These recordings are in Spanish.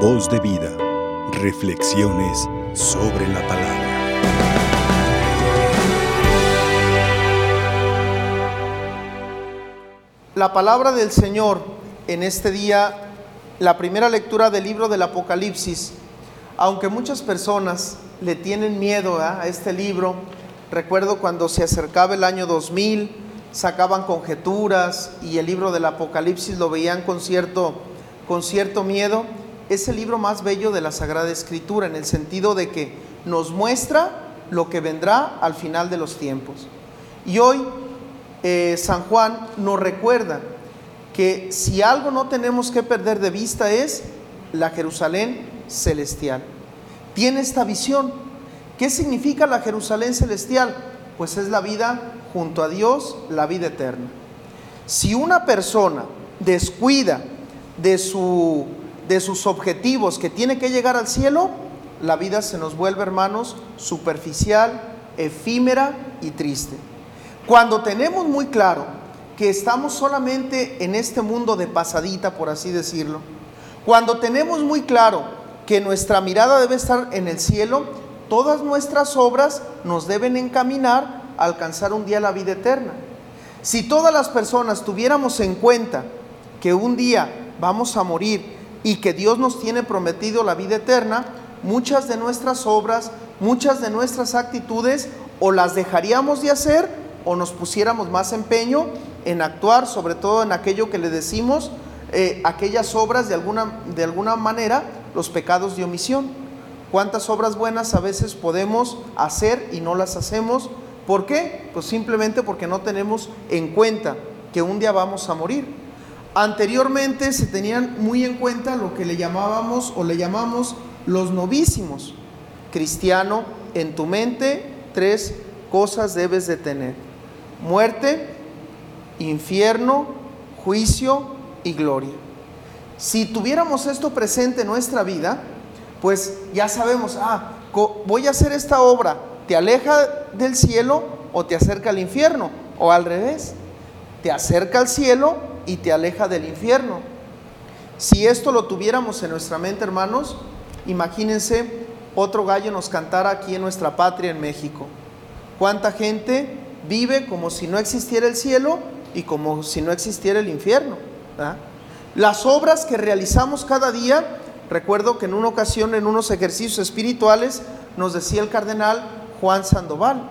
Voz de vida. Reflexiones sobre la palabra. La palabra del Señor en este día, la primera lectura del libro del Apocalipsis, aunque muchas personas le tienen miedo a este libro, recuerdo cuando se acercaba el año 2000, sacaban conjeturas y el libro del Apocalipsis lo veían con cierto, con cierto miedo, es el libro más bello de la Sagrada Escritura, en el sentido de que nos muestra lo que vendrá al final de los tiempos. Y hoy eh, San Juan nos recuerda que si algo no tenemos que perder de vista es la Jerusalén celestial. Tiene esta visión. ¿Qué significa la Jerusalén celestial? Pues es la vida junto a Dios, la vida eterna. Si una persona descuida de, su, de sus objetivos que tiene que llegar al cielo, la vida se nos vuelve, hermanos, superficial, efímera y triste. Cuando tenemos muy claro que estamos solamente en este mundo de pasadita, por así decirlo, cuando tenemos muy claro que nuestra mirada debe estar en el cielo, todas nuestras obras nos deben encaminar a alcanzar un día la vida eterna. Si todas las personas tuviéramos en cuenta que un día vamos a morir y que Dios nos tiene prometido la vida eterna, muchas de nuestras obras, muchas de nuestras actitudes o las dejaríamos de hacer o nos pusiéramos más empeño en actuar, sobre todo en aquello que le decimos, eh, aquellas obras de alguna, de alguna manera, los pecados de omisión. ¿Cuántas obras buenas a veces podemos hacer y no las hacemos? ¿Por qué? Pues simplemente porque no tenemos en cuenta que un día vamos a morir. Anteriormente se tenían muy en cuenta lo que le llamábamos o le llamamos los novísimos. Cristiano, en tu mente tres cosas debes de tener. Muerte, infierno, juicio y gloria. Si tuviéramos esto presente en nuestra vida, pues ya sabemos, ah, voy a hacer esta obra, ¿te aleja del cielo o te acerca al infierno? O al revés, te acerca al cielo y te aleja del infierno. Si esto lo tuviéramos en nuestra mente, hermanos, imagínense otro gallo nos cantara aquí en nuestra patria, en México. ¿Cuánta gente vive como si no existiera el cielo y como si no existiera el infierno? Las obras que realizamos cada día, recuerdo que en una ocasión, en unos ejercicios espirituales, nos decía el cardenal Juan Sandoval,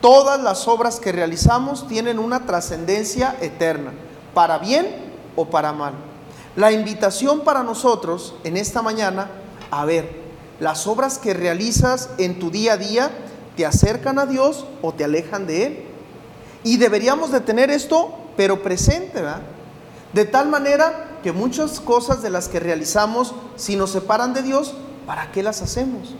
todas las obras que realizamos tienen una trascendencia eterna, para bien o para mal. La invitación para nosotros en esta mañana, a ver, las obras que realizas en tu día a día te acercan a Dios o te alejan de Él. Y deberíamos de tener esto, pero presente, ¿verdad? De tal manera que muchas cosas de las que realizamos, si nos separan de Dios, ¿para qué las hacemos?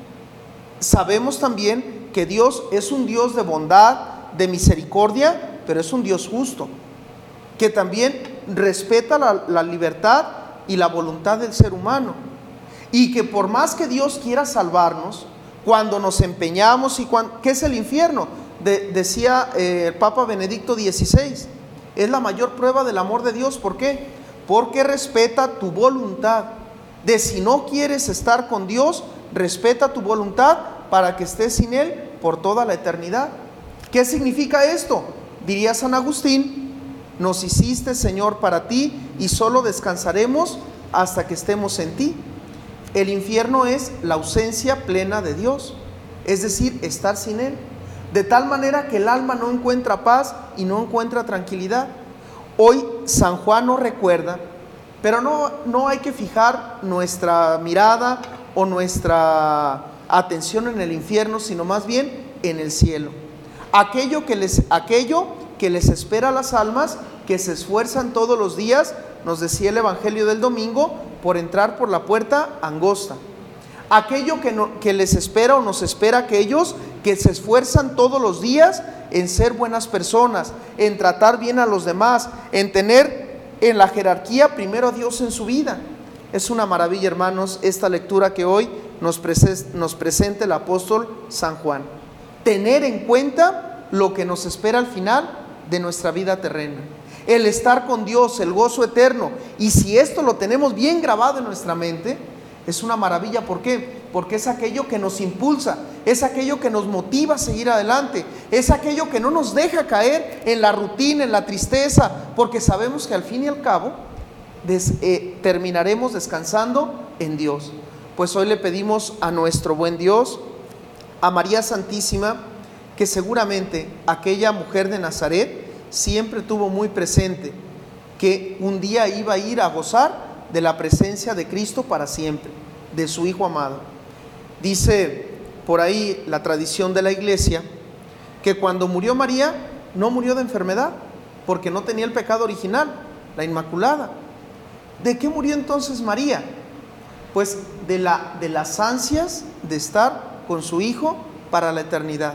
Sabemos también que Dios es un Dios de bondad, de misericordia, pero es un Dios justo, que también respeta la, la libertad y la voluntad del ser humano. Y que por más que Dios quiera salvarnos, cuando nos empeñamos y cuando, ¿qué es el infierno? decía eh, el Papa Benedicto XVI, es la mayor prueba del amor de Dios. ¿Por qué? Porque respeta tu voluntad. De si no quieres estar con Dios, respeta tu voluntad para que estés sin Él por toda la eternidad. ¿Qué significa esto? Diría San Agustín, nos hiciste Señor para ti y solo descansaremos hasta que estemos en ti. El infierno es la ausencia plena de Dios, es decir, estar sin Él. De tal manera que el alma no encuentra paz y no encuentra tranquilidad. Hoy San Juan nos recuerda, pero no, no hay que fijar nuestra mirada o nuestra atención en el infierno, sino más bien en el cielo. Aquello que les, aquello que les espera a las almas que se esfuerzan todos los días, nos decía el Evangelio del domingo, por entrar por la puerta angosta. Aquello que, que les espera o nos espera aquellos que se esfuerzan todos los días en ser buenas personas, en tratar bien a los demás, en tener en la jerarquía primero a Dios en su vida. Es una maravilla, hermanos, esta lectura que hoy nos, nos presenta el apóstol San Juan. Tener en cuenta lo que nos espera al final de nuestra vida terrena. el estar con Dios, el gozo eterno. Y si esto lo tenemos bien grabado en nuestra mente, es una maravilla. ¿Por qué? Porque es aquello que nos impulsa, es aquello que nos motiva a seguir adelante, es aquello que no nos deja caer en la rutina, en la tristeza, porque sabemos que al fin y al cabo eh, terminaremos descansando en Dios. Pues hoy le pedimos a nuestro buen Dios, a María Santísima, que seguramente aquella mujer de Nazaret siempre tuvo muy presente que un día iba a ir a gozar de la presencia de Cristo para siempre, de su Hijo amado. Dice por ahí la tradición de la iglesia que cuando murió María no murió de enfermedad, porque no tenía el pecado original, la Inmaculada. ¿De qué murió entonces María? Pues de, la, de las ansias de estar con su Hijo para la eternidad.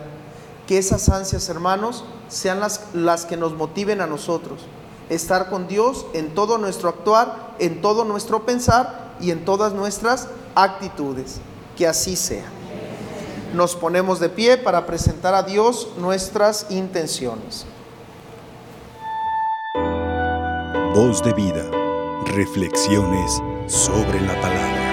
Que esas ansias, hermanos, sean las, las que nos motiven a nosotros estar con Dios en todo nuestro actuar, en todo nuestro pensar y en todas nuestras actitudes. Que así sea. Nos ponemos de pie para presentar a Dios nuestras intenciones. Voz de vida. Reflexiones sobre la palabra.